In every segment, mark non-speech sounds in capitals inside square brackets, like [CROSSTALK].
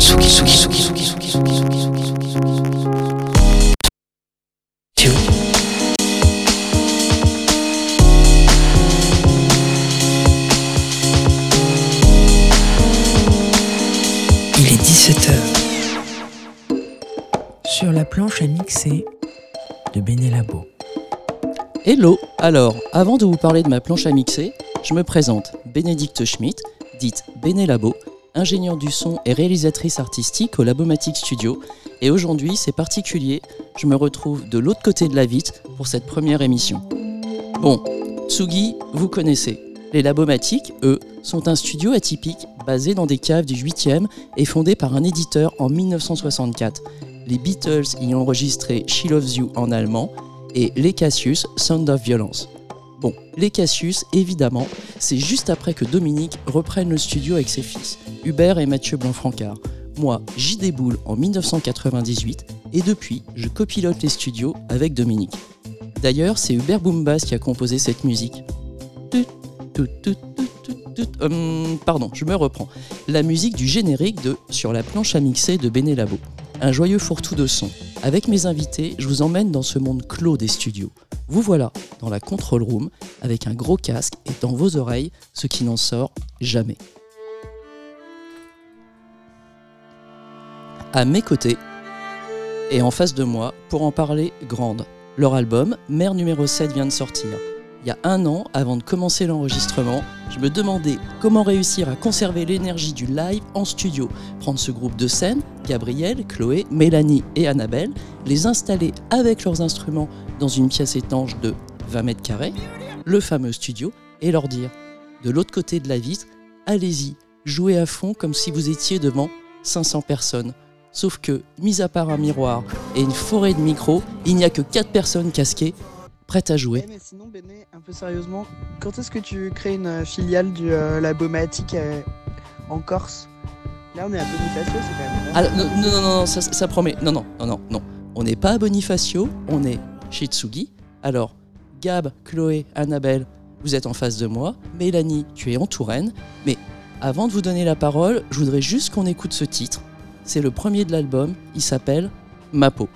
Tsugi, Tsugi, Tsugi, Tsugi, Tsugi, Tsugi, Tsugi, Tsugi, Tsugi. Tsugi. Il est 17h. Sur la planche à mixer de Benelabo. Hello Alors, avant de vous parler de ma planche à mixer, je me présente Bénédicte Schmitt, dite Bénélabo, ingénieure du son et réalisatrice artistique au Labomatic Studio. Et aujourd'hui, c'est particulier, je me retrouve de l'autre côté de la vitre pour cette première émission. Bon, Tsugi, vous connaissez. Les Labomatiques, eux, sont un studio atypique basé dans des caves du 8e et fondé par un éditeur en 1964. Les Beatles y ont enregistré She Loves You en allemand et Les Cassius, Sound of Violence. Bon, Les Cassius, évidemment, c'est juste après que Dominique reprenne le studio avec ses fils, Hubert et Mathieu Blanc-Francard. Moi, j'y déboule en 1998 et depuis, je copilote les studios avec Dominique. D'ailleurs, c'est Hubert Boombas qui a composé cette musique. Tut, tut, tut. Hum, pardon, je me reprends. La musique du générique de Sur la planche à mixer de Benelabo. Un joyeux fourre-tout de son. Avec mes invités, je vous emmène dans ce monde clos des studios. Vous voilà dans la control room avec un gros casque et dans vos oreilles ce qui n'en sort jamais. À mes côtés et en face de moi pour en parler grande. Leur album, Mère numéro 7, vient de sortir. Il y a un an, avant de commencer l'enregistrement, je me demandais comment réussir à conserver l'énergie du live en studio. Prendre ce groupe de scène, Gabriel, Chloé, Mélanie et Annabelle, les installer avec leurs instruments dans une pièce étanche de 20 mètres carrés, le fameux studio, et leur dire, de l'autre côté de la vitre, allez-y, jouez à fond comme si vous étiez devant 500 personnes. Sauf que, mis à part un miroir et une forêt de micros, il n'y a que 4 personnes casquées, prêtes à jouer. Eh, mais sinon, Béné, un peu sérieusement, quand est-ce que tu crées une euh, filiale du euh, euh, en Corse? Là, on est à Bonifacio, c'est quand même. Ah, non, non, non, non, ça, ça promet. Non, non, non, non, non. On n'est pas à Bonifacio, on est chez Tsugi. Alors, Gab, Chloé, Annabelle, vous êtes en face de moi. Mélanie, tu es en Touraine. Mais avant de vous donner la parole, je voudrais juste qu'on écoute ce titre. C'est le premier de l'album. Il s'appelle Ma peau.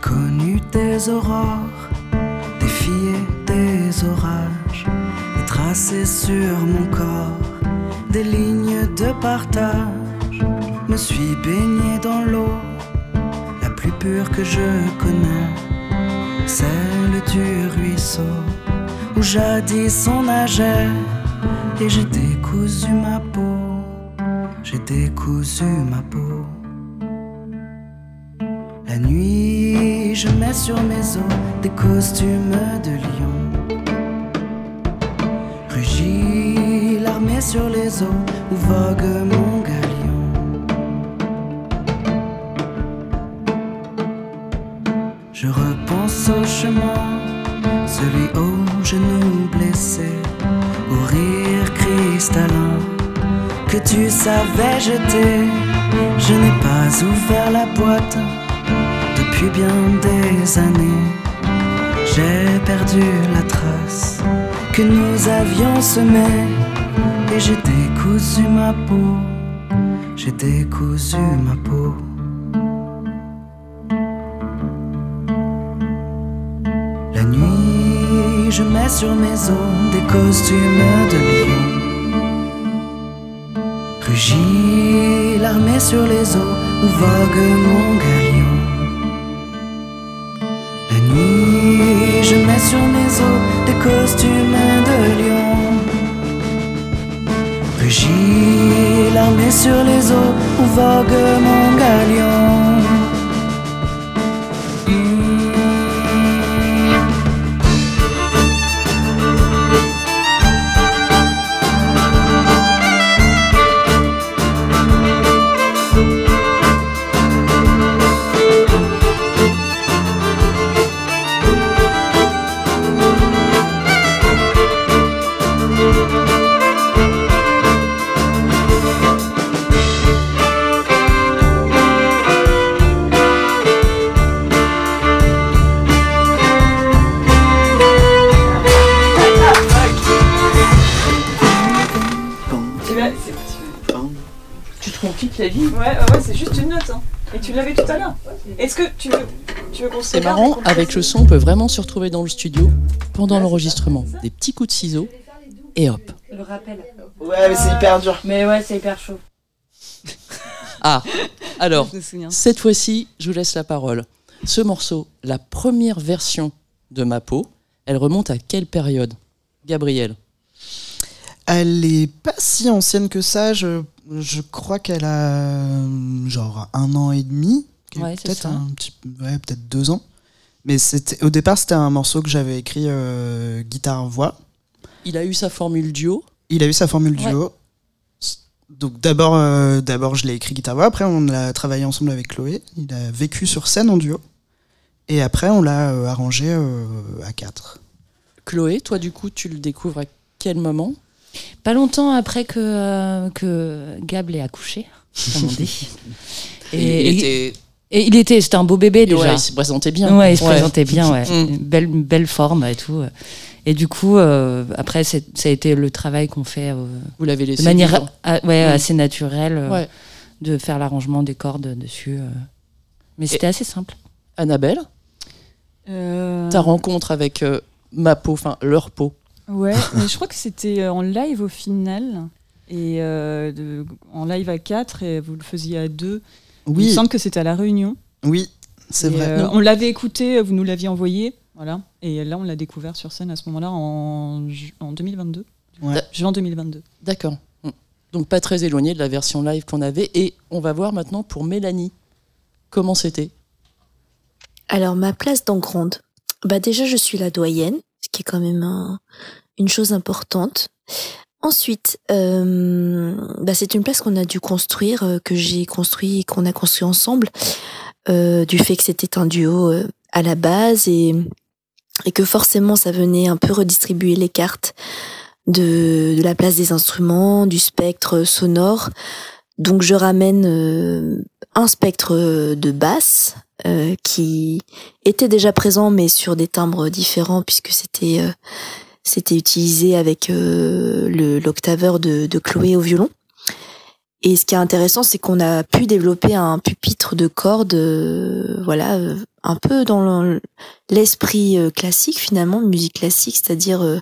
Connu des aurores, défié des orages, et tracé sur mon corps des lignes de partage. Me suis baigné dans l'eau, la plus pure que je connais, celle du ruisseau où jadis on nageait, et j'ai décousu ma peau, j'ai décousu ma peau. La nuit, je mets sur mes os des costumes de lion. Rugit l'armée sur les eaux où vogue mon galion. Je repense au chemin, celui aux genoux blessés, au rire cristallin que tu savais jeter. Je n'ai pas ouvert la boîte depuis bien des années. J'ai perdu la trace que nous avions semée et j'ai décousu ma peau. J'ai décousu ma peau. La nuit, je mets sur mes os des costumes de lion. Rugit l'armée sur les eaux où vogue mon galion. Costumes de lion. Rugit l'armée sur les eaux où vogue mon galion. Ouais, ouais, ouais, c'est juste une note. Hein. Et tu l'avais tout à l'heure. Est-ce que tu veux, tu veux qu'on se C'est marrant, avec le son, on peut vraiment se retrouver dans le studio pendant l'enregistrement. Des petits coups de ciseaux et hop. Le rappel. Ouais, mais c'est hyper dur. Mais ouais, c'est hyper chaud. [LAUGHS] Ah, alors, [LAUGHS] cette fois-ci, je vous laisse la parole. Ce morceau, la première version de ma peau, elle remonte à quelle période? Gabriel Elle est pas si ancienne que ça. Je, je crois qu'elle a euh, genre un an et demi. Ouais, peut-être un petit, ouais, peut-être deux ans. Mais c'était au départ, c'était un morceau que j'avais écrit euh, guitare-voix. Il a eu sa formule duo. Il a eu sa formule duo. Donc d'abord, euh, d'abord je l'ai écrit guitare-voix. Après, on a travaillé ensemble avec Chloé. Il a vécu sur scène en duo. Et après, on l'a euh, arrangé à quatre. Chloé, toi du coup, tu le découvres à quel moment? Pas longtemps après que, euh, que Gab l'ait accouché, comme on dit. [LAUGHS] Et, il était, et il était, c'était un beau bébé déjà. ouais, il se présentait bien. Ouais, il se présentait bien, ouais. Mm. Une belle, belle forme et tout. Et du coup, euh, après, ça a été le travail qu'on fait euh, Vous l'avez laissé. de manière ouais, Mm. assez naturelle, euh, Ouais. de faire l'arrangement des cordes dessus. euh. Mais c'était assez simple. Annabelle, Euh, ta rencontre avec euh, ma peau, enfin leur peau. Ouais, [LAUGHS] mais je crois que c'était euh, en live au final. Et euh, de- en live à 4 et vous le faisiez à 2. Il me Oui, semble que c'était à La Réunion. oui, c'est vrai. euh, on l'avait écouté, vous nous l'aviez envoyé. Voilà. Et là, on l'a découvert sur scène à ce moment-là en, ju- en 2022. Ouais. Juin 2022. D'accord. Mm. Donc pas très éloigné de la version live qu'on avait. Et on va voir maintenant pour Mélanie. Comment c'était? Alors, ma place dans Gronde. Bah, déjà, je suis la doyenne, ce qui est quand même un- une chose importante. Ensuite, euh, bah, c'est une place qu'on a dû construire, euh, que j'ai construit, qu'on a construit ensemble, euh, du fait que c'était un duo euh, à la base et, et que forcément ça venait un peu redistribuer les cartes de la place des instruments, du spectre sonore. Donc je ramène euh, un spectre de basse euh, qui était déjà présent mais sur des timbres différents puisque c'était euh, c'était utilisé avec euh, l'octaveur de, de Chloé au violon. Et ce qui est intéressant, c'est qu'on a pu développer un pupitre de cordes, euh, voilà, euh, un peu dans le- l'esprit euh, classique finalement, musique classique, c'est-à-dire euh,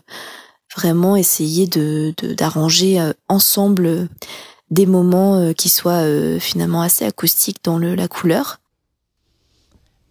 vraiment essayer de d'arranger euh, ensemble euh, des moments euh, qui soient euh, finalement assez acoustiques dans le, la couleur.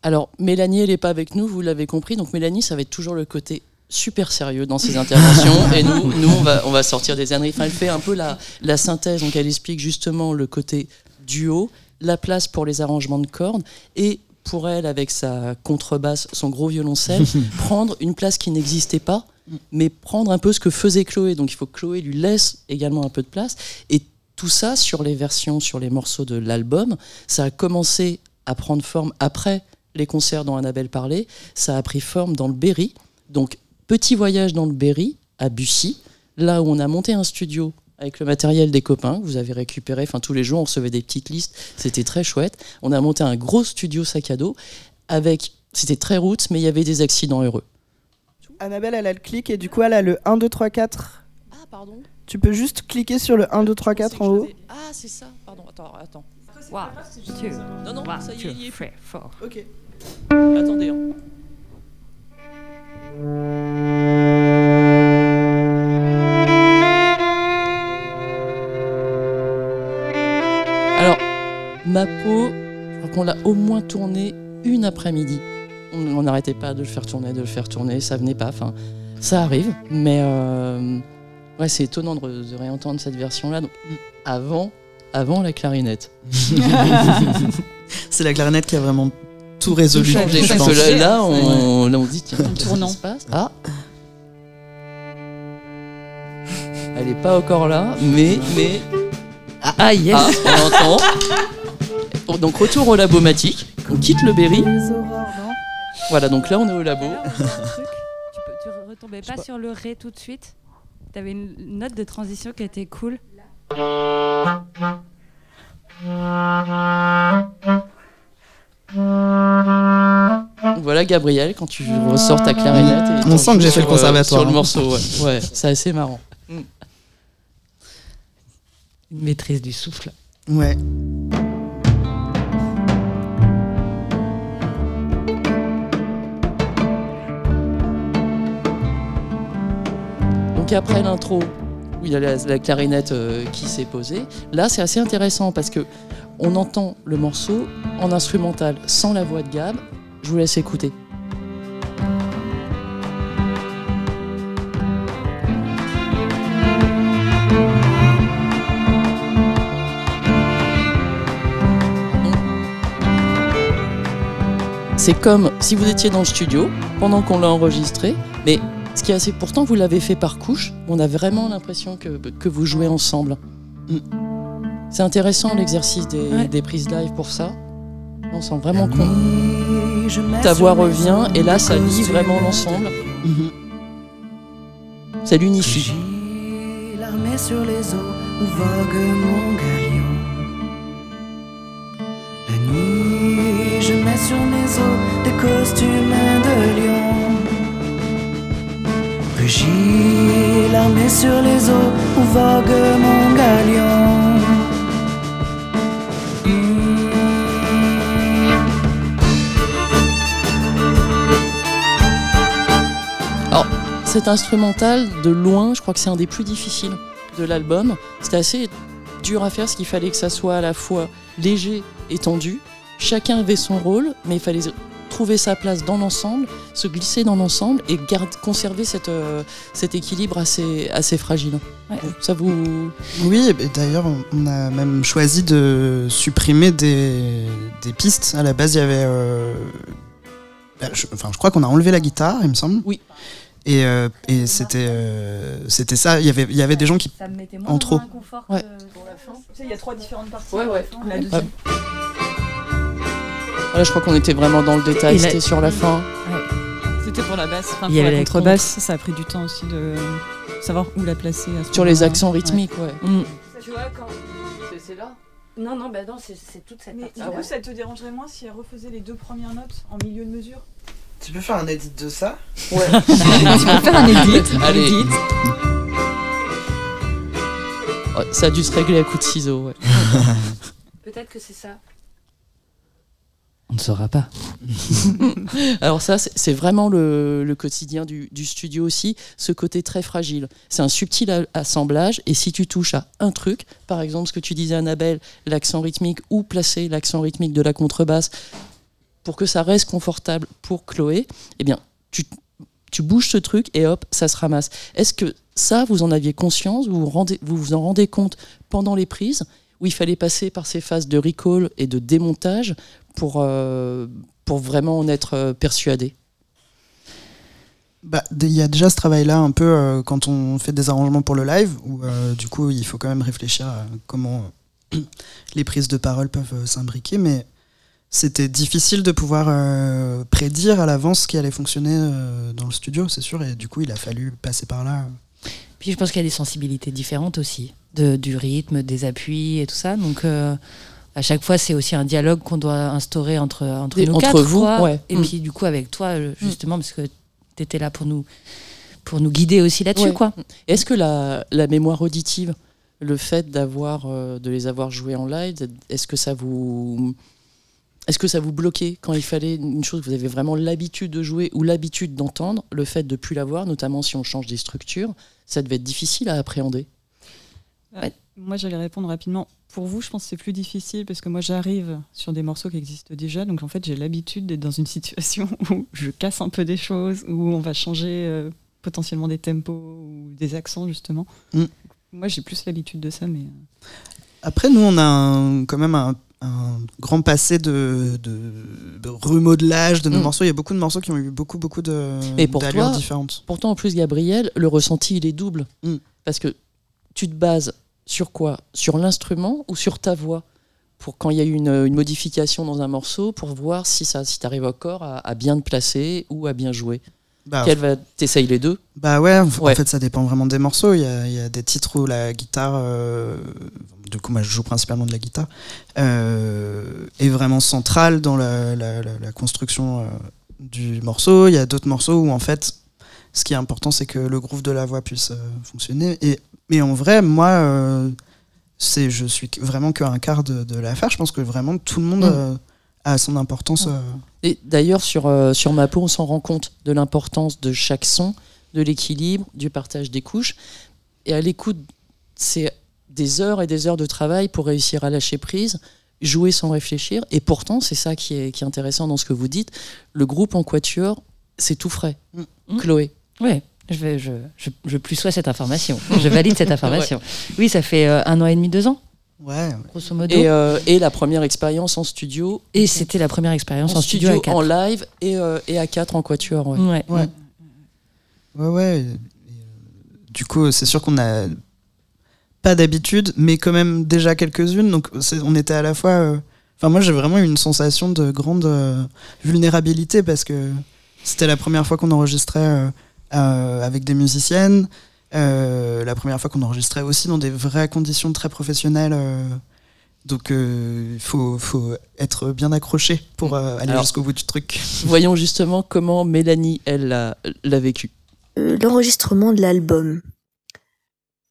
Alors, Mélanie, elle n'est pas avec nous, vous l'avez compris. Donc, Mélanie, ça va être toujours le côté super sérieux dans ses interventions. et nous, [LAUGHS] nous on, va, on va sortir des âneries. Enfin, elle fait un peu la, la synthèse. Donc, elle explique justement le côté duo, la place pour les arrangements de cordes et pour elle, avec sa contrebasse, son gros violoncelle, [LAUGHS] prendre une place qui n'existait pas, mais prendre un peu ce que faisait Chloé. Donc, il faut que Chloé lui laisse également un peu de place. Et tout ça, sur les versions, sur les morceaux de l'album, ça a commencé à prendre forme après les concerts dont Annabelle parlait, ça a pris forme dans le Berry. Donc, petit voyage dans le Berry, à Bussy, là où on a monté un studio avec le matériel des copains que vous avez récupéré. Enfin, tous les jours, on recevait des petites listes. C'était très chouette. On a monté un gros studio sac à dos avec. C'était très route, mais il y avait des accidents heureux. Annabelle, elle a le clic et du coup, elle a le 1, 2, 3, 4. Ah, pardon Tu peux juste cliquer sur le 1, 2, 3, 4 en haut. Ah, c'est ça. Pardon, attends, attends. One, two, Non, non, one, ça y est, two, il y est. three, four. Ok. Attendez. hein. Alors, ma peau, je crois qu'on l'a au moins tourné une après-midi. On on n'arrêtait pas de le faire tourner, de le faire tourner, ça venait pas. Enfin, ça arrive, mais euh, ouais, c'est étonnant de, de réentendre cette version-là. Donc, avant, avant la clarinette. [LAUGHS] C'est la clarinette qui a vraiment tout résolu. Changé, je pense. là, là, on, là, on dit, tiens, qu'est-ce tournant. qui se passe? Ah Elle est pas encore là, mais, mais Ah yes ah, on entend. Donc retour au labomatique, on quitte le Berry. Voilà, donc là on est au labo. Tu, peux, tu retombais pas sur le ré tout de suite? T'avais une note de transition qui était cool. Voilà Gabriel, quand tu ressors ta clarinette. Et On sent que j'ai fait le sur, euh, conservatoire, Sur le hein. morceau, ouais. Ouais, c'est assez marrant. Une maîtrise du souffle. Ouais. Donc après l'intro, où il y a la, la clarinette euh, qui s'est posée, là c'est assez intéressant parce que on entend le morceau en instrumental sans la voix de Gab. Je vous laisse écouter. C'est comme si vous étiez dans le studio pendant qu'on l'a enregistré, mais qui est assez pourtant, vous l'avez fait par couche. On a vraiment l'impression que, que vous jouez ensemble. Mm. C'est intéressant l'exercice des, Ouais. des prises live pour ça. On sent vraiment mets ta voix revient et là ça lie vraiment l'ensemble. Mhm. Ça l'unifie. J'ai l'armée sur les eaux où vogue mon galion. La nuit, je mets sur mes os des costumes de. L'armée sur les eaux où vogue mon galion. Hmm. Cet instrumental, de loin, je crois que c'est un des plus difficiles de l'album. C'était assez dur à faire, parce qu'il fallait que ça soit à la fois léger et tendu. Chacun avait son rôle, mais il fallait trouver sa place dans l'ensemble, se glisser dans l'ensemble et garder, conserver cette, euh, cet équilibre assez, assez fragile. Ouais. Ça vous... Oui, et d'ailleurs, on- a même choisi de supprimer des, des pistes. À la base, il y avait. euh, bah, je, enfin, je crois qu'on a enlevé la guitare, il me semble. Oui. Et, euh, et c'était euh, c'était ça. Il y avait, il y avait des gens qui. Ça me mettait En trop. Ouais. pour la fin. Tu sais, il y a trois différentes parties. Ouais, ouais. La deuxième. Voilà, je crois qu'on était vraiment dans le détail, la- c'était sur la fin. C'était pour la basse. Enfin, Il y pour avait la la contrebasse, ça a pris du temps aussi de savoir où la placer. à ce Sur les accents rythmiques, ouais. Mm. Tu vois, quand. C'est là Non, non, bah non, c'est toute cette Mais partie. du coup, ça te dérangerait moins si elle refaisait les deux premières notes en milieu de mesure? Tu peux faire un edit de ça? [LAUGHS] Tu peux faire un edit. Allez. edit. Ouais, ça a dû se régler à coup de ciseaux, ouais. Peut-être que c'est ça. On ne saura pas. [LAUGHS] Alors ça, c'est vraiment le, quotidien du, studio aussi, ce côté très fragile. C'est un subtil assemblage, et si tu touches à un truc, par exemple ce que tu disais Annabelle, l'accent rythmique, ou placer l'accent rythmique de la contrebasse, pour que ça reste confortable pour Chloé, eh bien, tu, bouges ce truc et hop, ça se ramasse. Est-ce que ça, vous en aviez conscience, vous vous, vous vous en rendez compte pendant les prises, où il fallait passer par ces phases de recall et de démontage pour, euh, pour vraiment en être euh, persuadé Bah, il y a déjà ce travail-là un peu euh, quand on fait des arrangements pour le live, où euh, du coup il faut quand même réfléchir à comment euh, les prises de parole peuvent euh, s'imbriquer, mais c'était difficile de pouvoir euh, prédire à l'avance ce qui allait fonctionner euh, dans le studio, c'est sûr, et du coup il a fallu passer par là. Puis je pense qu'il y a des sensibilités différentes aussi, de, du rythme, des appuis et tout ça. Donc euh, à chaque fois, c'est aussi un dialogue qu'on doit instaurer entre, entre Et nous entre quatre. vous, quoi. ouais. Et Mm. puis du coup, avec toi, euh, justement, parce que tu étais là pour nous, pour nous guider aussi là-dessus. Ouais. quoi. Est-ce que la, la mémoire auditive, le fait d'avoir, euh, de les avoir joués en live, est-ce que ça vous, est-ce que ça vous bloquait quand il fallait une chose que vous avez vraiment l'habitude de jouer ou l'habitude d'entendre, le fait de plus l'avoir, notamment si on change des structures, ça devait être difficile à appréhender? Moi, j'allais répondre rapidement. Pour vous, je pense que c'est plus difficile parce que moi, j'arrive sur des morceaux qui existent déjà. Donc, en fait, j'ai l'habitude d'être dans une [LAUGHS] situation où je casse un peu des choses, où on va changer euh, potentiellement des tempos ou des accents, justement. Mm. Moi, j'ai plus l'habitude de ça, mais. euh, Après, nous, on a un- quand même un, un grand passé de, de, de remodelage de nos Mm. morceaux. Il y a beaucoup de morceaux qui ont eu beaucoup, beaucoup de Et pour d'allures toi- différentes. Pourtant, en plus, Gabriel, le ressenti, il est double. Mm. Parce que tu te bases sur quoi? Sur l'instrument ou sur ta voix? Pour quand il y a une, une modification dans un morceau, pour voir si, ça, si tu arrives encore à, à bien te placer ou à bien jouer. Bah, Quelle va T'essayes les deux? Bah ouais, en Ouais. fait ça dépend vraiment des morceaux. Il y a, il y a des titres où la guitare, euh, du coup moi je joue principalement de la guitare, euh, est vraiment centrale dans la, la- la- la construction euh, du morceau. Il y a d'autres morceaux où en fait ce qui est important c'est que le groove de la voix puisse euh, fonctionner. Et, mais en vrai, moi, euh, c'est je suis vraiment qu'un quart de, de l'affaire. Je pense que vraiment tout le monde Mm. euh, a son importance. euh, Et d'ailleurs, sur, euh, sur ma peau, on s'en rend compte de l'importance de chaque son, de l'équilibre, du partage des couches. Et à l'écoute, c'est des heures et des heures de travail pour réussir à lâcher prise, jouer sans réfléchir. Et pourtant, c'est ça qui est, qui est intéressant dans ce que vous dites. Le groupe en quatuor, c'est tout frais. Mm. Chloé. Ouais. Je, vais, je, je, je plus sois cette information. [LAUGHS] Je valide cette information. Oui, ça fait euh, un an et demi, deux ans, ouais. grosso modo. Et, Et, euh, et la première expérience en studio. c'était la première expérience en, en studio, à quatre. en live et, euh, et à 4 en quatuor. ouais. Ouais. Ouais. Ouais, ouais. Et, et, euh, du coup, c'est sûr qu'on a pas d'habitude, mais quand même déjà quelques-unes. Donc, on était à la fois. euh, Enfin, moi, j'ai vraiment eu une sensation de grande euh, vulnérabilité parce que c'était la première fois qu'on enregistrait avec des musiciennes. euh, la première fois qu'on enregistrait aussi dans des vraies conditions très professionnelles. euh, donc, euh, il faut, faut être bien accroché pour euh, aller jusqu'au bout du truc. [LAUGHS] Voyons justement comment Mélanie, elle, l'a vécu. Euh, L'enregistrement de l'album.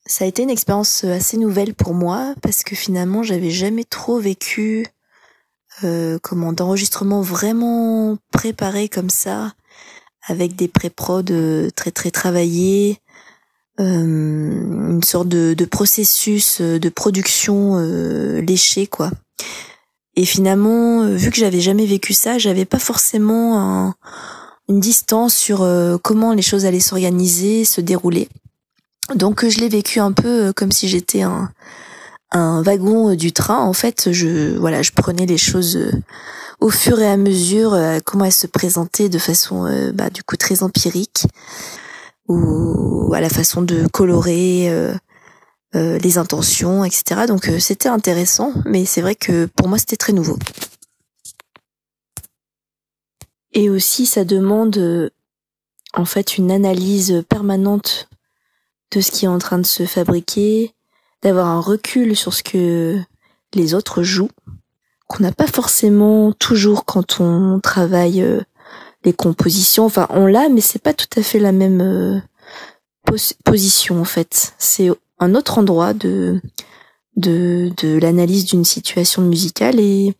Ça a été une expérience assez nouvelle pour moi parce que finalement j'avais jamais trop vécu euh, comment d'enregistrement vraiment préparé comme ça avec des pré-prod euh, très très travaillés, euh, une sorte de, de processus euh, de production léché quoi. Et finalement, vu que j'avais jamais vécu ça, j'avais pas forcément un, une distance sur comment les choses allaient s'organiser, se dérouler. Donc je l'ai vécu un peu comme si j'étais un, un wagon du train. En fait, je voilà, je prenais les choses au fur et à mesure, euh, comment elles se présentaient de façon euh, bah, du coup très empirique, ou à la façon de colorer euh, les intentions, etc. Donc c'était intéressant, mais c'est vrai que pour moi c'était très nouveau. Et aussi, ça demande en fait une analyse permanente de ce qui est en train de se fabriquer, d'avoir un recul sur ce que les autres jouent, qu'on n'a pas forcément toujours quand on travaille euh, les compositions. Enfin, on l'a, mais c'est pas tout à fait la même euh, pos- position en fait. C'est un autre endroit de de, l'analyse d'une situation musicale et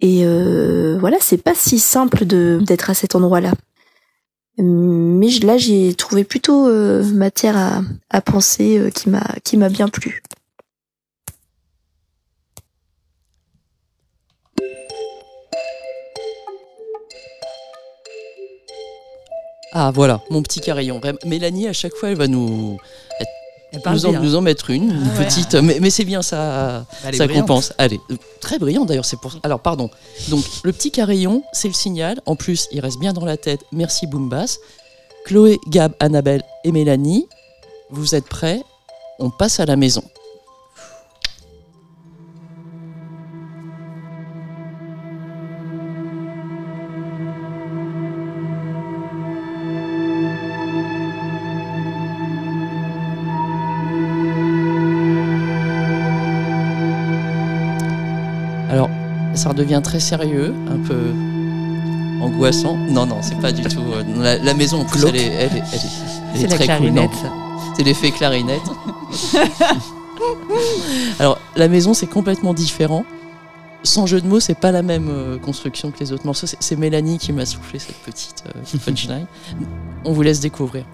et euh, voilà, c'est pas si simple d'être à cet endroit-là. Mais là, j'ai trouvé plutôt euh, matière à, penser qui m'a qui m'a bien plu. Ah voilà, mon petit carillon. Mélanie, à chaque fois, elle va nous, Elle nous, en, bien. nous en mettre une, une Ah ouais. petite. Mais, mais c'est bien ça, ça brillante. compense. Allez, très brillant d'ailleurs. C'est pour. Alors pardon. Donc le petit carillon, c'est le signal. En plus, il reste bien dans la tête. Merci Boombass. Chloé, Gab, Annabelle et Mélanie, vous êtes prêts? On passe à la maison. Ça redevient très sérieux, un peu angoissant. Non, non, c'est pas du tout. euh, La, la maison, en plus, elle est, elle est, elle est- elle est C'est la très cool. C'est l'effet clarinette. [LAUGHS] Alors, la maison, c'est complètement différent. Sans jeu de mots, c'est pas la même euh, construction que les autres morceaux. C'est- C'est Mélanie qui m'a soufflé cette petite euh, punchline. On vous laisse découvrir.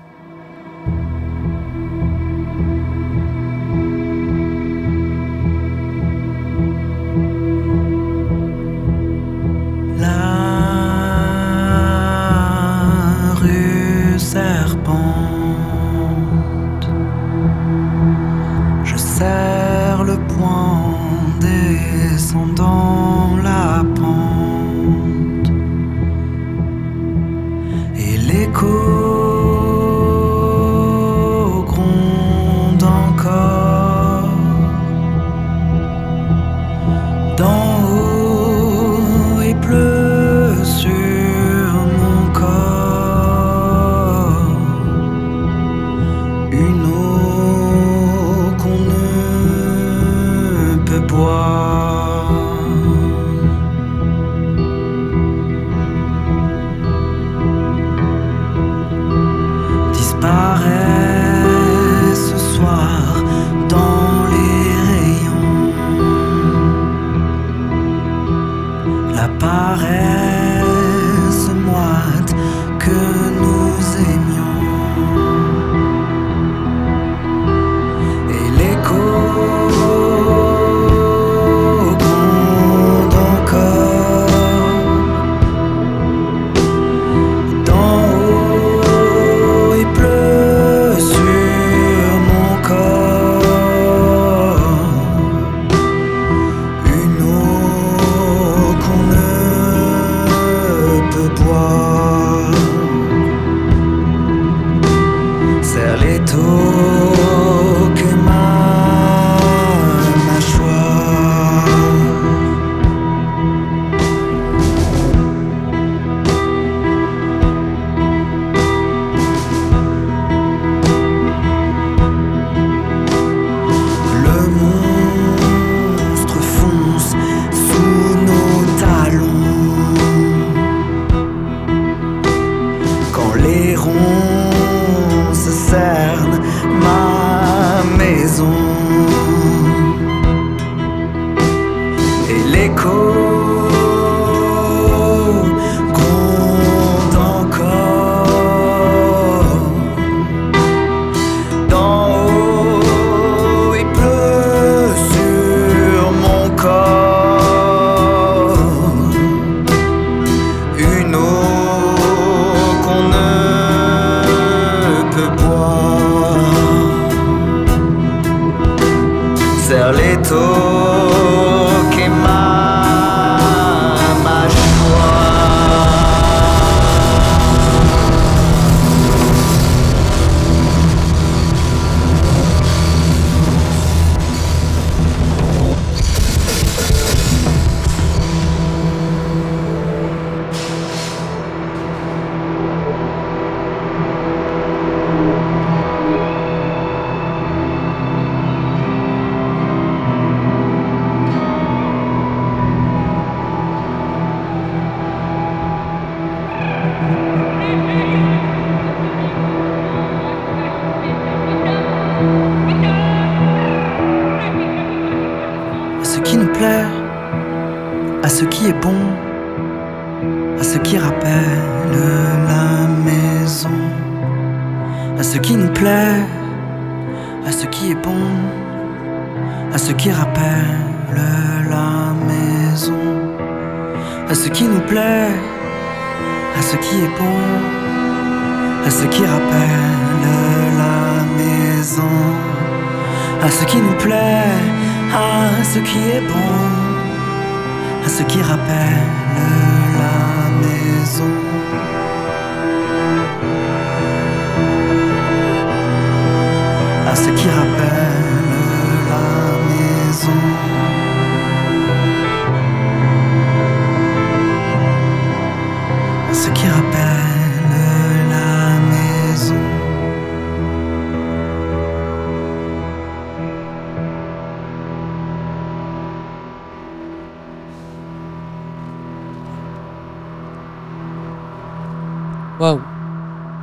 Waouh.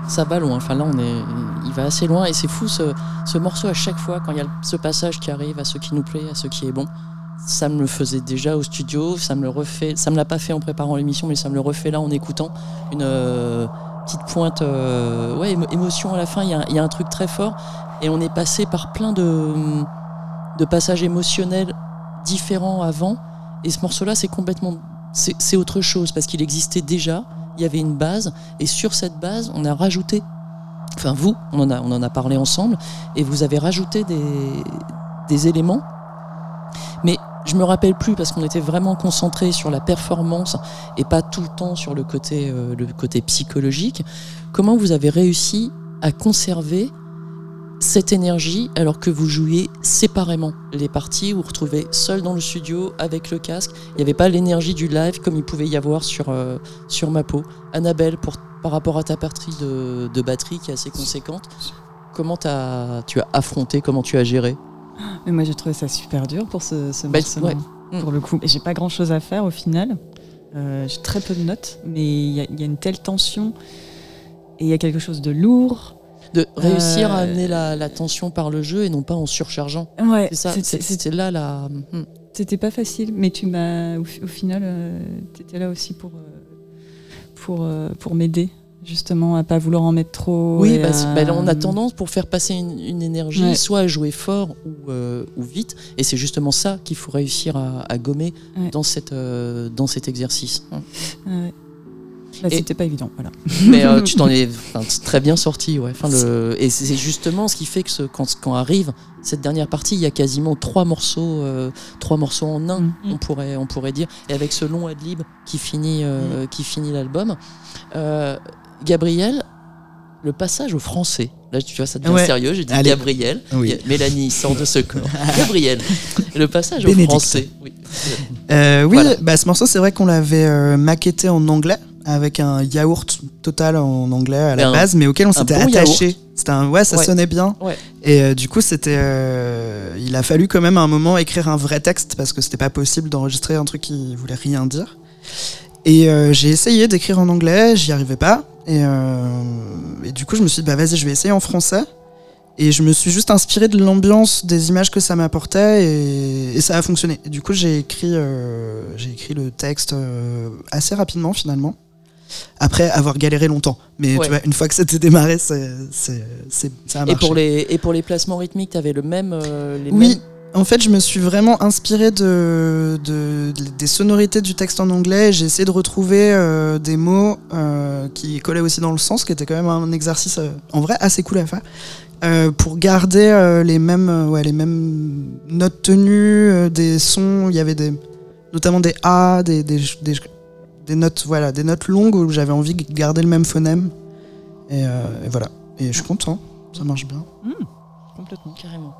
Ça va loin, enfin là on est, il va assez loin. Et c'est fou ce, ce morceau à chaque fois quand il y a ce passage qui arrive à ce qui nous plaît, à ce qui est bon. Ça me le faisait déjà au studio, ça me le refait, ça me l'a pas fait en préparant l'émission, mais ça me le refait là en écoutant une euh, petite pointe, euh, ouais, émo- émotion à la fin. Il y, a, un truc très fort. Et on est passé par plein de, de passages émotionnels différents avant. Et ce morceau-là c'est complètement, c'est autre chose parce qu'il existait déjà il y avait une base, et sur cette base, on a rajouté, enfin vous, on en a, parlé ensemble, et vous avez rajouté des, éléments, mais je me rappelle plus parce qu'on était vraiment concentré sur la performance et pas tout le temps sur le côté, euh, le côté psychologique. Comment vous avez réussi à conserver cette énergie alors que vous jouiez séparément les parties, vous vous retrouvez seul dans le studio avec le casque. Il n'y avait pas l'énergie du live comme il pouvait y avoir sur, euh, sur ma peau. Annabelle, pour, par rapport à ta partie de, de batterie qui est assez conséquente, comment t'as- tu as affronté, comment tu as géré? Mais moi j'ai trouvé ça super dur pour ce, ce Bah, morceau. ouais. Mm. Pour le coup, j'ai pas grand chose à faire au final. Euh, j'ai très peu de notes, mais il y, a- il y a une telle tension et il y a quelque chose de lourd. De réussir à Euh, amener la, la tension par le jeu et non pas en surchargeant. Ouais, C'est là la. Hmm. C'était pas facile, mais tu m'as au, fi- au final, euh, t'étais là aussi pour euh, pour euh, pour m'aider justement à pas vouloir en mettre trop. Oui, bah, à- bah, on a tendance pour faire passer une, une énergie, Ouais. soit à jouer fort ou, euh, ou vite, et c'est justement ça qu'il faut réussir à, à gommer Ouais. dans, cette, euh, dans cet exercice. Ouais. Bah, C'était pas évident, voilà. [LAUGHS] Mais euh, tu t'en es [LAUGHS] très bien sorti, ouais. Enfin, le... Et c'est justement ce qui fait que ce- quand, quand arrive cette dernière partie, il y a quasiment trois morceaux, euh, trois morceaux en un, Mm. on, pourrait, on pourrait dire. Et avec ce long ad-lib qui finit, euh, qui finit l'album. Gabriel, le passage au français. Là, tu vois, ça devient Ouais. sérieux. J'ai dit Allez. Gabriel. Oui. Mélanie sort de ce corps. [LAUGHS] Gabriel, le passage au français. Oui. Euh, oui, Voilà. bah, ce morceau, c'est vrai qu'on l'avait euh, maquetté en anglais, avec un yaourt total en anglais à la Un- base, mais auquel on s'était bon attaché. C'était un, ouais, ça Ouais. sonnait bien. Ouais. Et euh, du coup, c'était, euh, il a fallu quand même à un moment écrire un vrai texte parce que c'était pas possible d'enregistrer un truc qui voulait rien dire. Et euh, j'ai essayé d'écrire en anglais, j'y arrivais pas. Et, et du coup, je me suis dit, bah vas-y, je vais essayer en français. Et je me suis juste inspiré de l'ambiance des images que ça m'apportait et, et ça a fonctionné. Et du coup, j'ai écrit, j'ai écrit le texte assez rapidement finalement. Après avoir galéré longtemps. Mais Ouais. tu vois, une fois que c'était démarré, c'est, c'est, c'est- ça a Et marché. pour, les, et pour les placements rythmiques, tu avais le même, euh, les Oui, mêmes- en fait, je me suis vraiment inspiré de, de- de- des sonorités du texte en anglais. J'ai essayé de retrouver euh, des mots euh, qui collaient aussi dans le sens, qui était quand même un exercice euh, en vrai assez cool à faire. pour garder les mêmes ouais, les mêmes notes tenues des sons il y avait des notamment des a des, des, des, des notes voilà des notes longues où j'avais envie de garder le même phonème et, euh, et voilà et je suis content ça marche bien Complètement. Carrément.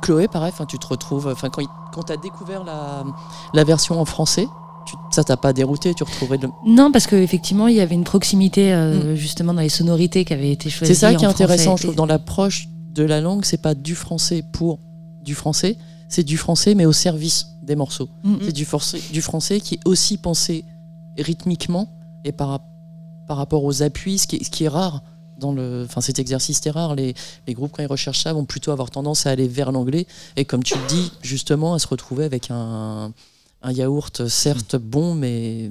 Chloé, pareil, tu te retrouves. Enfin, quand, quand tu as découvert la, la version en français, tu, ça t'a pas dérouté, tu retrouvais le. Non, parce qu'effectivement, il y avait une proximité euh, justement dans les sonorités qui avaient été choisies. Mm. C'est ça qui est intéressant, je trouve, dans l'approche de la langue, c'est pas du français pour du français, c'est du français mais au service des morceaux. Mm. C'est du, du français qui est aussi pensé rythmiquement et par, par rapport aux appuis, ce qui est, ce qui est rare. Dans le, enfin, cet exercice est rare. Les, les groupes, quand ils recherchent ça, vont plutôt avoir tendance à aller vers l'anglais. Et comme tu le dis, justement, à se retrouver avec un, un yaourt, certes bon, mais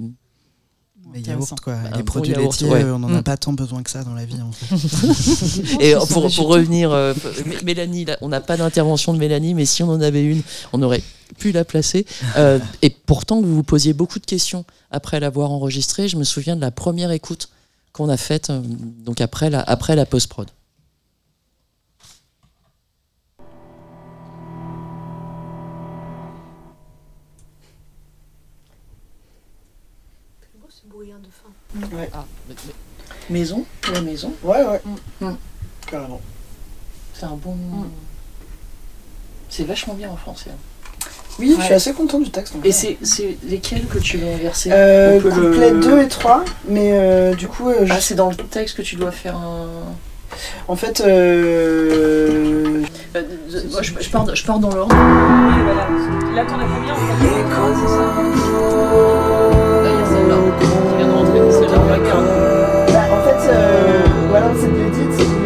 les yaourts quoi Bah, un les bon produits yaourt, laitiers ouais. euh, on n'en a Mm. pas tant besoin que ça dans la vie en fait [LAUGHS] [LAUGHS] Et ça pour, pour revenir, euh, Mé- Mélanie, là, on n'a pas d'intervention de Mélanie, mais si on en avait une, on aurait pu la placer. Euh, et pourtant, vous vous posiez beaucoup de questions après l'avoir enregistré. Je me souviens de la première écoute qu'on a faite, euh, donc après la, après la post-prod. Ah, maison, la maison, ouais ouais Mm. carrément c'est un bon. C'est vachement bien en français. hein. oui je suis assez content du texte en Et fait. c'est c'est lesquels que tu veux inverser? Euh, peut le- couplet 2 et 3 mais euh, du coup euh, je- Ah, c'est dans le texte que tu dois faire un. en fait euh, Euh, moi, je, je pars, je pars dans l'ordre. Oui, voilà. Là, t'en as combien en fait? Là, il y a celle-là euh, voilà c'est de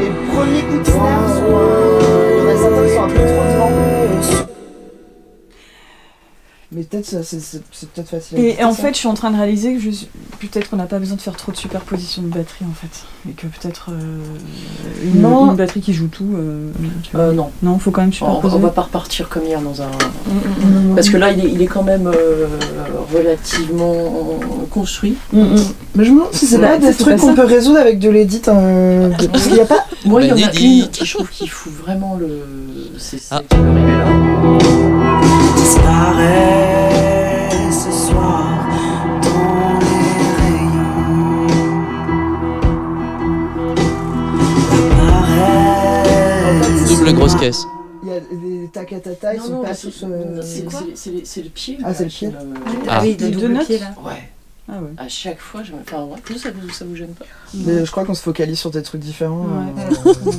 peut-être ça, c'est c'est- c'est peut-être facile à Et, en ça. fait, je suis en train de réaliser que suis- peut-être qu'on n'a pas besoin de faire trop de superposition de batterie en fait. Et que peut-être euh, une, Non. une batterie qui joue tout. euh. Euh, non. Non, faut quand même On, on superposer. va pas repartir comme hier dans un. Mm, mm, Parce que là, il est, il est quand même euh, relativement construit. mm, mm. Mais je me demande si c'est Bah, pas des trucs qu'on peut résoudre avec de l'édit. hein, Parce qu'il n'y a pas. Moi, il y en a une qui je trouve qu'il fout vraiment le. C'est Ah. disparaît Grosse caisse. Il y a des tacatata, ils Non, sont non, pas c'est- tous. euh, c'est- les- C'est le pied. Ah, c'est le pied. Ah oui, Les le deux notes là. Ouais. Ah ouais. À chaque fois, je me. Enfin, ouais, vous, ça vous, ça vous gêne pas Mais je crois qu'on se focalise sur des trucs différents. Ouais. euh,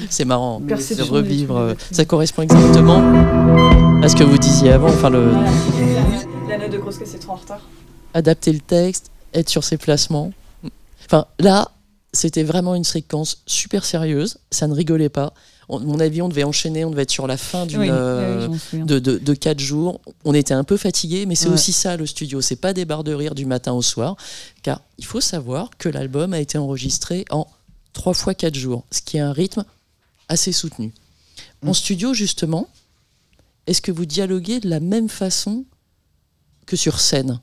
[LAUGHS] C'est marrant de revivre. euh. Ça correspond exactement à ce que vous disiez avant. Enfin, le. La note de grosse caisse est trop en retard. adapter le texte, être sur ses placements. Enfin, là, c'était vraiment une séquence super sérieuse. Ça ne rigolait pas. On- mon avis, on devait enchaîner, on devait être sur la fin d'une. Oui, euh, oui, souviens. de, de, de quatre jours. On était un peu fatigués, mais c'est Ouais. aussi ça le studio. C'est pas des barres de rire du matin au soir, car il faut savoir que l'album a été enregistré en trois fois quatre jours, ce qui est un rythme assez soutenu. En Mm. studio, justement, est-ce que vous dialoguez de la même façon que sur scène?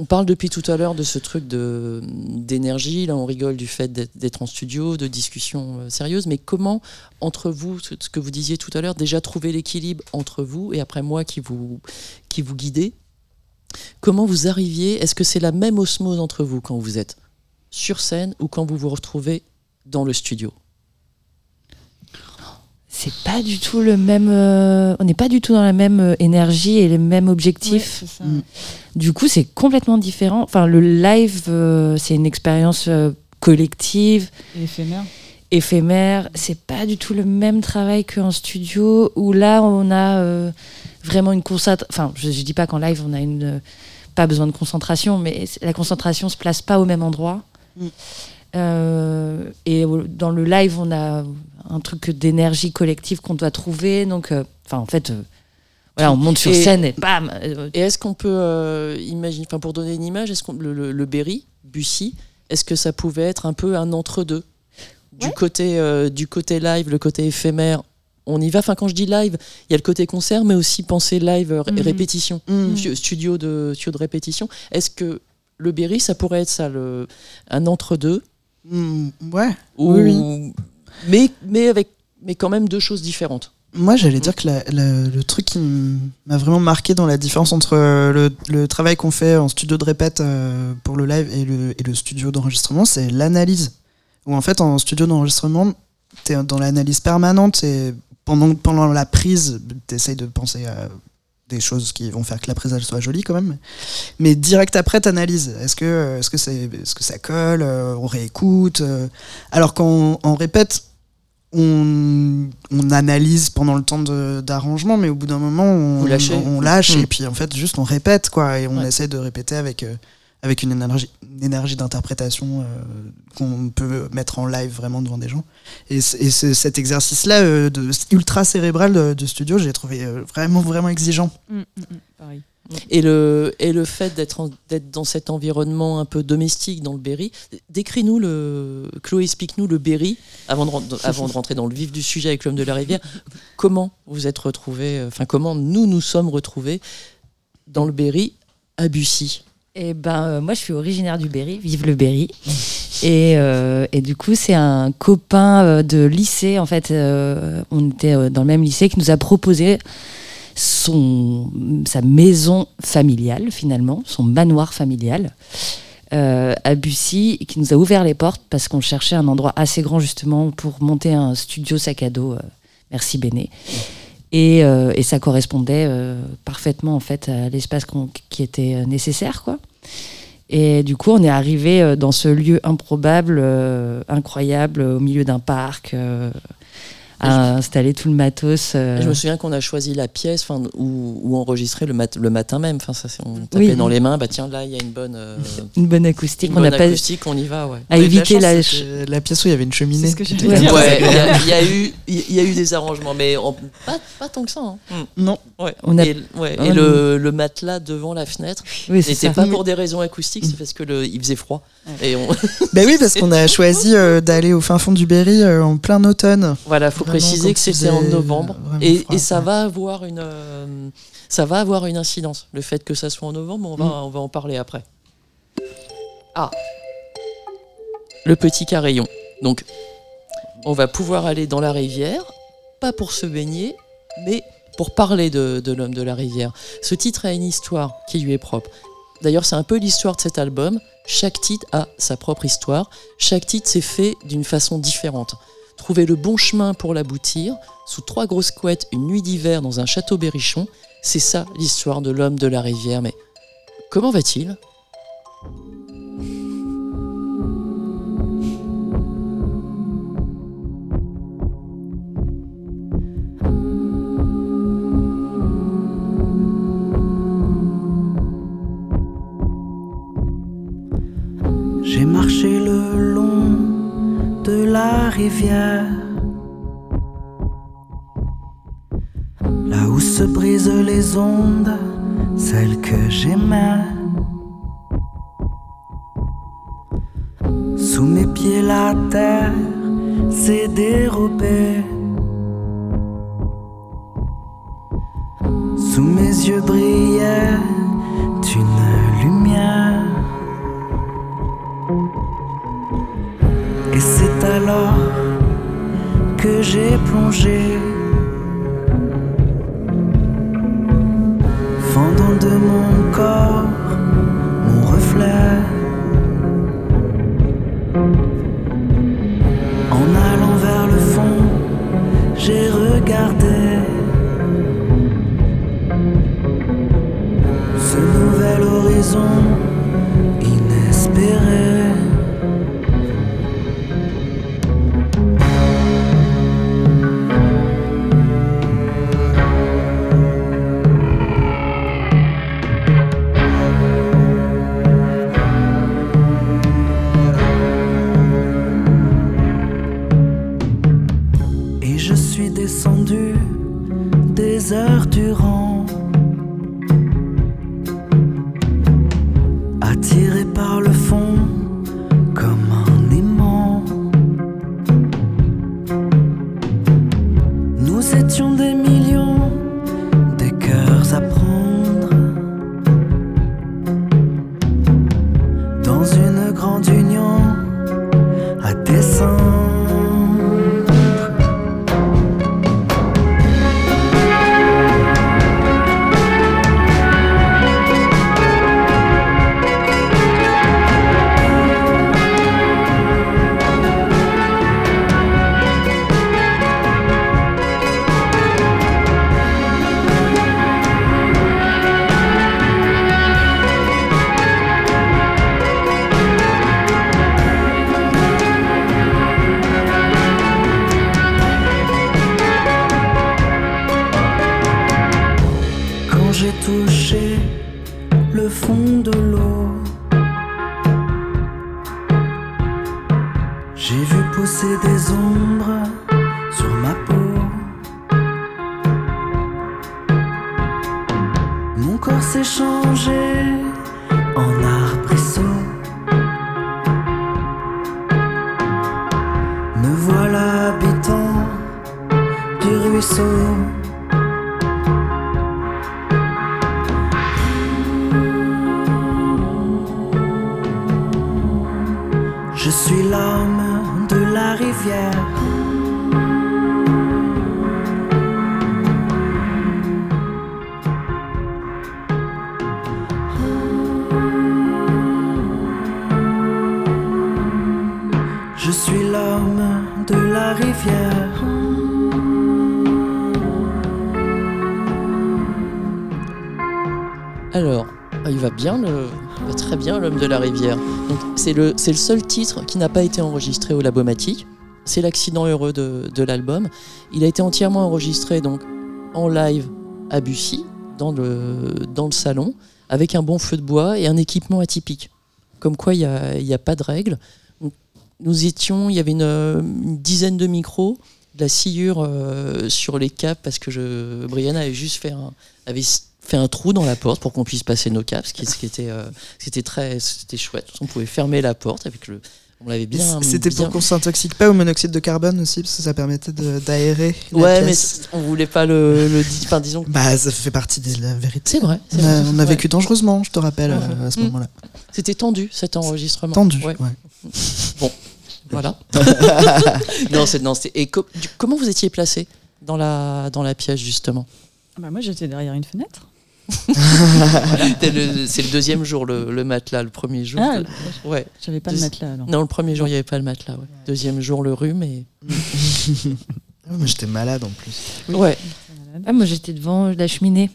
On parle depuis tout à l'heure de ce truc d'énergie. Là, on rigole du fait d'être en studio, de discussions euh, sérieuses. Mais comment, entre vous, ce que vous disiez tout à l'heure, déjà trouver l'équilibre entre vous et après moi qui vous qui vous guidez Comment vous arriviez Est-ce que c'est la même osmose entre vous quand vous êtes sur scène ou quand vous vous retrouvez dans le studio? C'est pas du tout le même. euh, on n'est pas du tout dans la même euh, énergie et les mêmes objectifs. Ouais, c'est ça. Mm. Du coup, c'est complètement différent. Enfin, le live, euh, c'est une expérience euh, collective, Et éphémère. éphémère. C'est pas du tout le même travail qu'en studio où là, on a euh, vraiment une concentration. Enfin, je, je dis pas qu'en live, on a une euh, pas besoin de concentration, mais la concentration se place pas au même endroit. Mm. Euh, et dans le live, on a un truc d'énergie collective qu'on doit trouver. Donc, euh, enfin, en fait, euh, voilà, on monte sur Et- scène et bam. Et est-ce qu'on peut euh, imaginer, enfin pour donner une image, est-ce qu'on le, le, le Berry, Bussy, est-ce que ça pouvait être un peu un entre-deux? Du côté euh, du côté live, le côté éphémère. On y va? Enfin, quand je dis live, il y a le côté concert, mais aussi penser live Mhm. répétition, Mm. Stu- studio de studio de répétition. Est-ce que le Berry, ça pourrait être ça, le, un entre-deux, Mm, ouais. ou- Oui, mais mais avec mais quand même deux choses différentes. Moi, j'allais dire que la- la- le truc qui m'a vraiment marqué dans la différence entre euh, le, le travail qu'on fait en studio de répète euh, pour le live et le, et le studio d'enregistrement, c'est l'analyse. Où en fait, en studio d'enregistrement, tu es dans l'analyse permanente et pendant, pendant la prise, tu essayes de penser à des choses qui vont faire que la prise elle soit jolie quand même. Mais direct après, tu analyses. Est-ce que, est-ce que, c'est, est-ce que ça colle euh, On réécoute euh? Alors qu'en en répète, on, on analyse pendant le temps de- d'arrangement, mais au bout d'un moment, on, on, on lâche Mm. et puis en fait, juste on répète quoi, et on Ouais. essaie de répéter avec, euh, avec une énergie, une énergie d'interprétation euh, qu'on peut mettre en live vraiment devant des gens. Et, cet exercice-là, euh, de, ultra cérébral de, de studio, j'ai trouvé euh, vraiment, vraiment exigeant. Mm, mm, mm, pareil. Et le, et le fait d'être dans cet environnement un peu domestique dans le Berry, décris-nous le. Chloé, explique-nous le Berry, avant de, avant de rentrer dans le vif du sujet avec l'homme de la rivière. Comment vous êtes retrouvés, enfin, comment nous nous sommes retrouvés dans le Berry à Bussy? Et ben, euh, moi, je suis originaire du Berry, vive le Berry. Et, euh, du coup, c'est un copain euh, de lycée, en fait, on était dans le même lycée, qui nous a proposé sa maison familiale, finalement, son manoir familial. à Bussy, qui nous a ouvert les portes parce qu'on cherchait un endroit assez grand justement pour monter un studio sac à dos. merci Béné. Et, ça correspondait parfaitement en fait à l'espace qui était nécessaire, quoi. Et du coup, on est arrivé euh, dans ce lieu improbable, euh, incroyable, au milieu d'un parc, euh, à installer tout le matos. euh. Je me souviens qu'on a choisi la pièce où, où enregistrer le, mat- le matin même. Enfin, ça, c'est- on tapait Oui. dans les mains, bah tiens, là, il y a une bonne, euh, une bonne acoustique. une on bonne n'a pas acoustique, on y va, ouais. à a éviter la. la pièce où il y avait une cheminée. C'est ce que j'allais Ouais. Ouais, il y, a- il y a eu, il y a eu des arrangements, mais pas, pas tant que ça. hein. Non. Ouais. On a- Et, ouais, et le, le matelas devant la fenêtre, Oui, c'était pas pour des raisons acoustiques, c'est parce que le, il faisait froid. Et on, [LAUGHS] Bah oui, parce qu'on a choisi euh, d'aller au fin fond du Berry euh, en plein automne. voilà, faut Vraiment, préciser que c'était en faisait novembre, et, froid, et ça ouais. va avoir une, euh, ça va avoir une incidence. Le fait que ça soit en novembre, on va, Mm. on va en parler après. Ah, le petit carillon. Donc, on va pouvoir aller dans la rivière, pas pour se baigner, mais pour parler de, de l'homme de la rivière. Ce titre a une histoire qui lui est propre. D'ailleurs, c'est un peu l'histoire de cet album. Chaque titre a sa propre histoire. Chaque titre s'est fait d'une façon différente. Trouver le bon chemin pour l'aboutir, sous trois grosses couettes, une nuit d'hiver dans un château berrichon, c'est ça l'histoire de l'homme de la rivière. Mais comment va-t-il? Rivière, là où se brisent les ondes, celles que j'aimais. Sous mes pieds, la terre s'est dérobée. Sous mes yeux brillait que j'ai plongé, fendant de mon corps corps s'est changé en arbrisseau. Me voilà habitant du ruisseau. Je suis l'homme de la rivière. Très bien l'homme de la rivière. C'est le, le seul titre qui n'a pas été enregistré au Labomatique. C'est l'accident heureux de, de l'album. Il a été entièrement enregistré donc en live à Bussy, dans le, dans le salon, avec un bon feu de bois et un équipement atypique. Comme quoi, il n'y a, a pas de règles. Nous étions, il y avait une, une dizaine de micros, de la sciure euh, sur les câbles parce que je, Brianna avait juste fait un, avait fait un trou dans la porte pour qu'on puisse passer nos câbles, ce qui, ce qui était, euh, c'était très, c'était chouette. On pouvait fermer la porte avec le, on l'avait bien. C'était bien- pour qu'on s'intoxique pas au monoxyde de carbone aussi, parce que ça permettait d'aérer. Ouais, mais pièce. on voulait pas le, le enfin, disons. Bah, ça fait partie de la vérité. C'est vrai. On a, vrai. on a Ouais. vécu dangereusement, je te rappelle, euh, à ce Mm. moment-là. C'était tendu cet enregistrement. Tendu, Ouais. ouais. [LAUGHS] Voilà. [LAUGHS] non, c'est non, et co- comment vous étiez placé dans la dans la pièce justement? Ah bah moi j'étais derrière une fenêtre. Le- C'est le deuxième jour le, le matelas, le premier jour. Ah, ouais. J'avais pas le matelas alors. Non, le premier jour il n'y avait pas le matelas. ouais. Deuxième jour le rhume et [LAUGHS] Ah, mais j'étais malade en plus. ouais. Ah, moi j'étais devant la cheminée.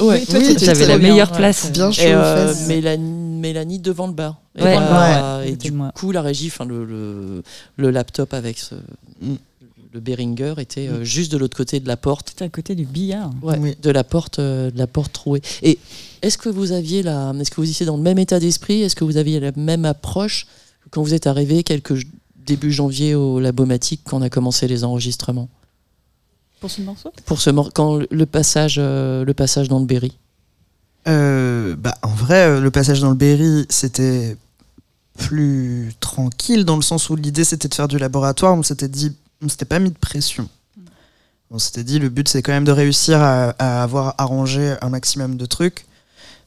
Ouais. Oui, toi, Oui, J'avais la meilleure place. Bien chaud Et euh, fesses. Mélanie, Mélanie devant le bar. Et, Ouais. bah, Ouais. et du moi. coup, la régie, enfin le, le, le laptop avec ce, Mm. Le Behringer était euh, juste de l'autre côté de la porte. C'était à côté du billard. Ouais, Oui. de la porte, euh, de la porte trouée. Et est-ce que vous aviez la, est-ce que vous étiez dans le même état d'esprit? Est-ce que vous aviez la même approche quand vous êtes arrivé quelques début janvier au Labomatique quand on a commencé les enregistrements? Pour ce morceau? Pour ce mor- quand le passage, euh, le passage dans le Berry. Euh, bah, en vrai, le passage dans le Berry, c'était plus tranquille dans le sens où l'idée c'était de faire du laboratoire. On s'était dit, on s'était pas mis de pression. On s'était dit, le but c'est quand même de réussir à, à avoir arrangé un maximum de trucs.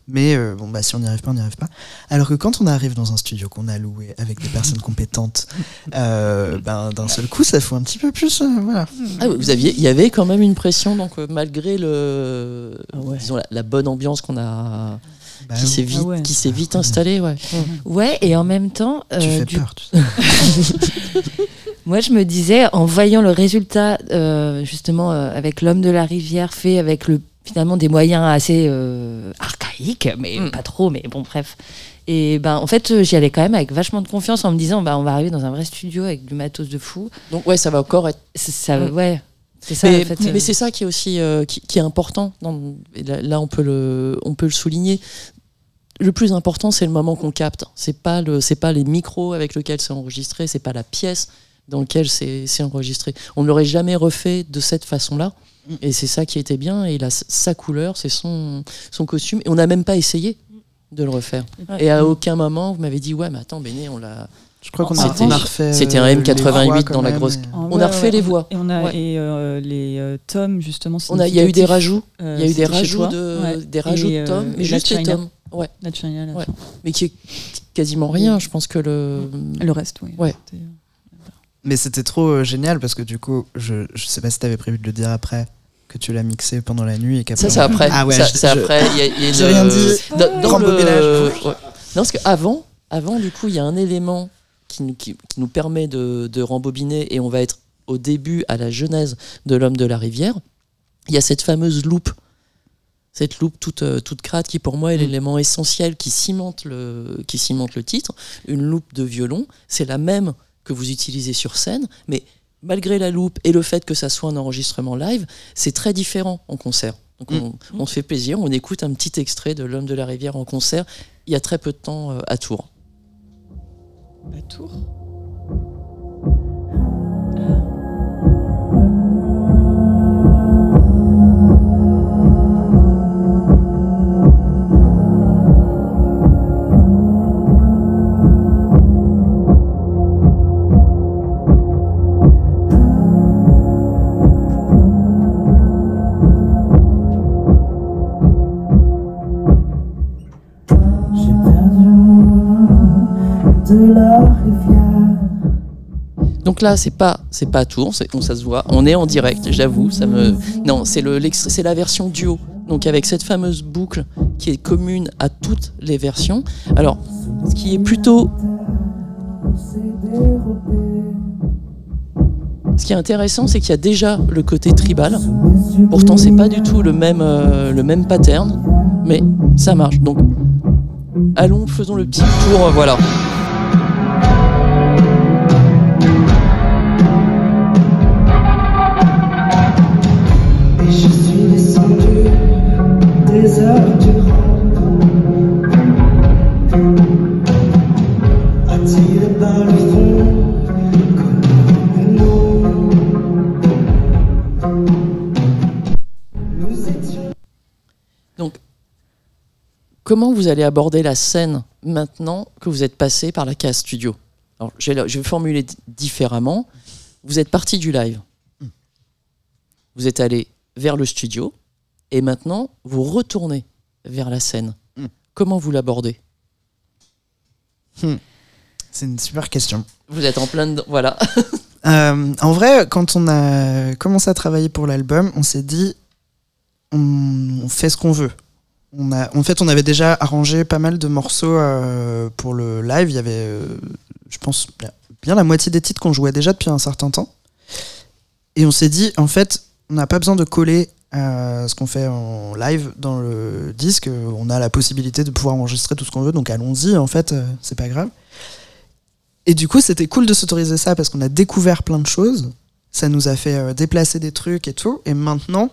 Mais euh, bon, bah, si on n'y arrive pas, on n'y arrive pas. Alors que quand on arrive dans un studio qu'on a loué avec des personnes compétentes, [LAUGHS] euh, ben, d'un seul coup, ça fout un petit peu plus. euh, voilà. Ah, vous aviez, il y avait quand même une pression, donc euh, malgré le, Ah ouais. disons la, la bonne ambiance qu'on a, Bah, qui s'est vite, Ah ouais. qui s'est vite installée, ouais. Ouais, et en même temps, tu fais du- peur. tu [LAUGHS] sais. [LAUGHS] moi je me disais, en voyant le résultat, euh, justement, euh, avec l'homme de la rivière fait avec le finalement des moyens assez euh, archaïques, mais Mm. pas trop, mais bon, bref. Et ben, en fait, j'y allais quand même avec vachement de confiance en me disant, bah, on va arriver dans un vrai studio avec du matos de fou. Donc ouais, ça va encore être. C'est- Ça, Mm. ouais. C'est ça, mais en fait. mais c'est ça qui est aussi qui, qui est important. dans- là, là, on peut le, on peut le souligner. Le plus important, c'est le moment qu'on capte. C'est pas le, c'est pas les micros avec lesquels c'est enregistré, c'est pas la pièce, dans lequel c'est enregistré. On ne l'aurait jamais refait de cette façon-là. Mm. Et c'est ça qui était bien. Et il a sa couleur, c'est son, son costume. Et on n'a même pas essayé de le refaire. Ouais. Et à aucun moment, vous m'avez dit, ouais, mais attends, Béné, on l'a. Je crois qu'on C'était- a, on a refait. c'était un euh, M88 les voix quand dans la grosse- et- Ah On a refait les voix. Et on a Ouais. et euh, les euh, tomes justement. On a, il y a eu des rajouts. euh, Il y a eu des rajouts de, Ouais. des rajouts Et, de tomes, euh, mais et juste les tomes. Ouais. La China, la. Mais qui est quasiment rien. Je pense que le. Le reste, oui. Ouais. Euh, Mais c'était trop euh, génial parce que du coup, je, je sais pas si t'avais prévu de le dire après, que tu l'as mixé pendant la nuit et qu'après. Ça, c'est après. Ah ouais, Ça, je- c'est je- après. Il y a, il y a [LAUGHS] J'ai une- rien dit. Dans, dans Rembobinage. le... ouais. Non, parce qu'avant, avant, du coup, il y a un élément qui, nous- qui- qui nous permet de, de rembobiner et on va être au début, à la genèse de l'homme de la rivière. Il y a cette fameuse loupe. Cette loupe toute, euh, toute crade qui, pour moi, est l'élément essentiel qui cimente, le, qui cimente le titre. Une loupe de violon, c'est la même que vous utilisez sur scène, mais malgré la loupe et le fait que ça soit un enregistrement live, c'est très différent en concert. Donc on, on se fait plaisir, on écoute un petit extrait de L'homme de la rivière en concert il y a très peu de temps euh, à Tours. À Tours? Donc là, c'est pas c'est pas à Tours, ça se voit, on est en direct, j'avoue, ça me non, c'est le c'est la version duo. Donc avec cette fameuse boucle qui est commune à toutes les versions. Alors, ce qui est plutôt ce qui est intéressant, c'est qu'il y a déjà le côté tribal. Pourtant, c'est pas du tout le même, euh, le même pattern, mais ça marche. Donc, allons, faisons le petit tour. Voilà. Comment vous allez aborder la scène maintenant que vous êtes passé par la case studio Alors, je vais, formuler différemment. Vous êtes parti du live. Vous êtes allé vers le studio. Et maintenant, vous retournez vers la scène. Mm. Comment vous l'abordez C'est une super question. Vous êtes en plein dedans. Voilà. [LAUGHS] Euh, en vrai, quand on a commencé à travailler pour l'album, on s'est dit, on, on fait ce qu'on veut. On a, en fait, on avait déjà arrangé pas mal de morceaux euh, pour le live. Il y avait, euh, je pense, bien la moitié des titres qu'on jouait déjà depuis un certain temps. Et on s'est dit, en fait, on n'a pas besoin de coller euh, ce qu'on fait en live dans le disque. On a la possibilité de pouvoir enregistrer tout ce qu'on veut, donc allons-y, en fait, c'est pas grave. Et du coup, c'était cool de s'autoriser ça parce qu'on a découvert plein de choses. Ça nous a fait déplacer des trucs et tout. Et maintenant,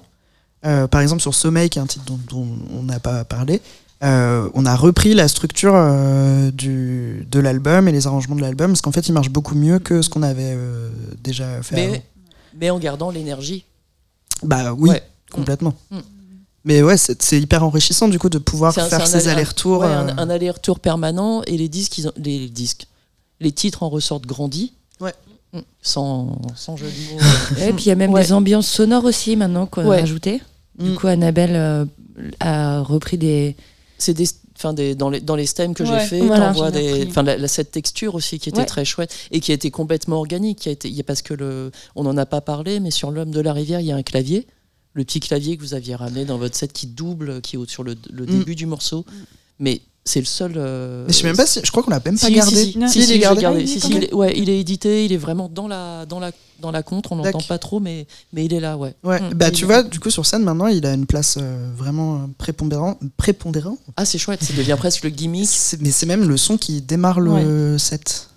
euh, par exemple, sur Sommeil, qui est un titre dont, dont on n'a pas parlé, euh, on a repris la structure euh, du, de l'album et les arrangements de l'album parce qu'en fait, il marche beaucoup mieux que ce qu'on avait euh, déjà fait. avant. mais, mais en gardant l'énergie. Bah oui, Ouais. complètement. Mm. Mais ouais, c'est hyper enrichissant du coup de pouvoir un- faire ces aller- allers-retours. ouais, euh, un, un aller-retour permanent et les disques, ils ont- les disques, les titres en ressortent grandis. Ouais. Mm. Sans, sans jeu de mots. [LAUGHS] Et puis il y a même Ouais. des ambiances sonores aussi maintenant qu'on Ouais. a rajoutées. Du Mm. coup, Annabelle euh, a repris des. c'est des, enfin des, dans les dans les stems que Ouais, j'ai fait, voilà. t'envoies des, enfin la, la- cette texture aussi qui était Ouais. très chouette et qui a été complètement organique, qui a été, il y a parce que le, on n'en a pas parlé, mais sur l'homme de la rivière, il y a un clavier, le petit clavier que vous aviez ramené dans votre set qui double, qui est sur le, le Mm. début du morceau, mais c'est le seul. euh, Mais je sais même pas si. Je crois qu'on l'a même pas si, gardé. Si, si, il si, est gardé. gardé. Ah, il il ouais, il est édité, il est vraiment dans la, dans la, dans la contre, on n'entend D'accord. pas trop, mais, mais il est là, ouais. Ouais, Mm. bah Il tu vois, du coup sur scène maintenant, il a une place euh, vraiment euh, prépondérant, prépondérant. Ah, c'est chouette, ça devient presque le gimmick. Mais c'est même le son qui démarre le set.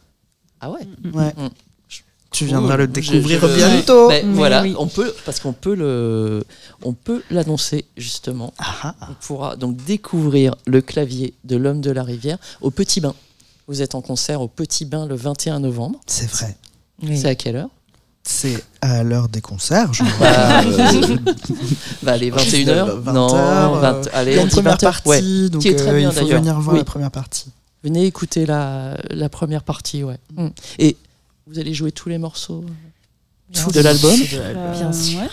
Ah ouais. Ouais. Mm. Tu viendras le découvrir je- bientôt. Voilà, oui. on peut parce qu'on peut le, on peut l'annoncer justement. Ah, ah. On pourra donc découvrir le clavier de l'homme de la rivière au Petit Bain. Vous êtes en concert au Petit Bain le 21 novembre. c'est vrai. Oui. C'est à quelle heure? C'est à l'heure des concerts. je bah, euh, [LAUGHS] bah, allez, 21h 20 Non, heures, 20 euh, allez, Il y a on une dit première 20 heures. partie, Ouais. donc qui est très euh, bien, il faut venir voir Oui. la première partie. Venez écouter la, la première partie, ouais. Mm. Et vous allez jouer tous les morceaux Bien de l'album Euh, Bien sûr. ouais.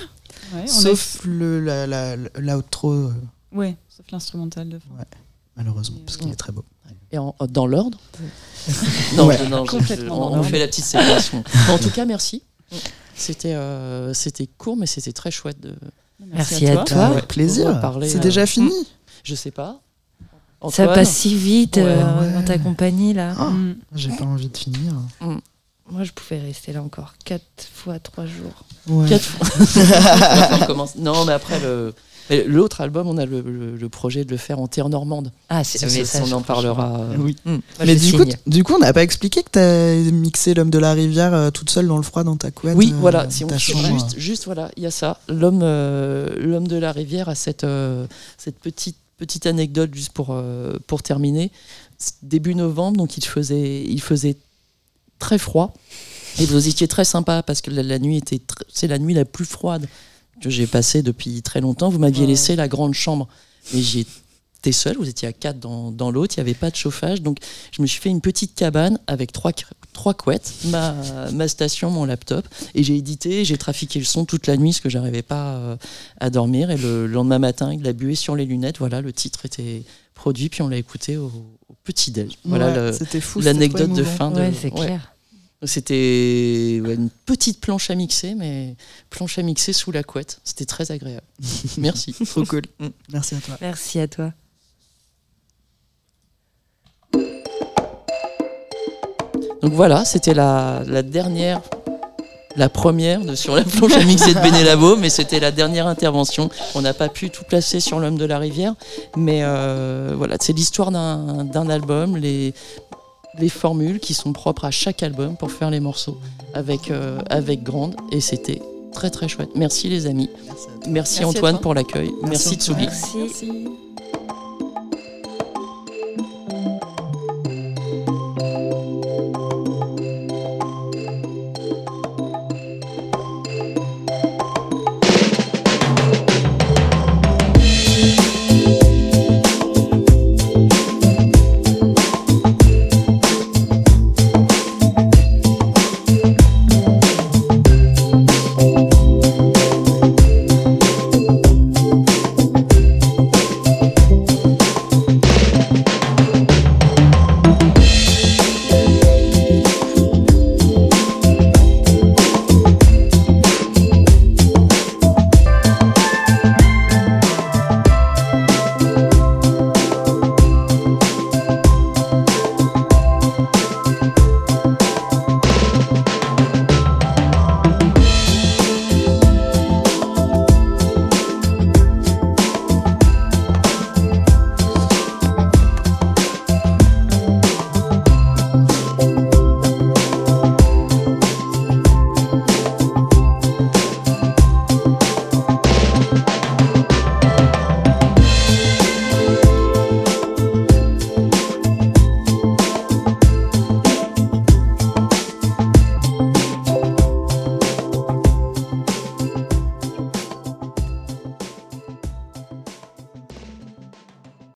Ouais, on Sauf le, la, la, l'outro, euh, ouais, sauf l'instrumental de fin. malheureusement, parce qu'il est très beau. Et en- dans l'ordre [LAUGHS] Non, Ouais. non, je- Complètement on, fait la petite séquence. [LAUGHS] en tout cas, merci. C'était euh, c'était court, mais c'était très chouette. De, Merci à toi. Avec plaisir. C'est euh, déjà fini. [LAUGHS] je sais pas. Ça passe si vite euh, Ouais. dans ta compagnie là. Ah, Mm. J'ai pas envie de finir. Moi, je pouvais rester là encore 4 fois 3 jours. Ouais. Quatre fois. On commence- Non, mais après, le- l'autre album, on a le, le- le projet de le faire en terre normande. Ah, Ça, ça, on en parlera. euh, Oui. mm. Mais du coup, du coup, on n'a pas expliqué que t'as mixé l'homme de la rivière euh, toute seule dans le froid dans ta couette. Oui, euh, voilà, si on chambre. juste, juste voilà, il y a ça. L'homme, euh, l'homme de la rivière a cette, euh, cette petite, petite anecdote juste pour, euh, pour terminer. Début novembre, donc il faisait, il faisait très froid et vous étiez très sympa parce que la, la nuit était, c'est la nuit la plus froide que j'ai passée depuis très longtemps. Vous m'aviez Ouais. laissé la grande chambre, mais j'y étais seul. Vous étiez à quatre dans, dans l'autre, il n'y avait pas de chauffage, donc je me suis fait une petite cabane avec trois, trois couettes, ma, ma station, mon laptop, et j'ai édité, j'ai trafiqué le son toute la nuit parce que j'arrivais pas euh, à dormir. Et le lendemain matin, avec la buée sur les lunettes, voilà, le titre était produit, puis on l'a écouté au petit déj. Voilà c'était fou. l'anecdote de fin de. Ouais, c'est ouais. clair. Donc C'était ouais, une petite planche à mixer, mais planche à mixer sous la couette. C'était très agréable. [LAUGHS] Merci. Trop [LAUGHS] cool. Mm. Merci à toi. Merci à toi. Donc voilà, c'était la, la dernière, la première de, sur la planche à mixer de Bénélabo, mais c'était la dernière intervention. On n'a pas pu tout placer sur l'homme de la rivière, mais euh, voilà, c'est l'histoire d'un album, les, les formules qui sont propres à chaque album pour faire les morceaux avec, euh, avec Grande, et c'était très très chouette. Merci les amis. Merci Antoine toi. pour l'accueil. Merci, Merci, Tsugi. Merci.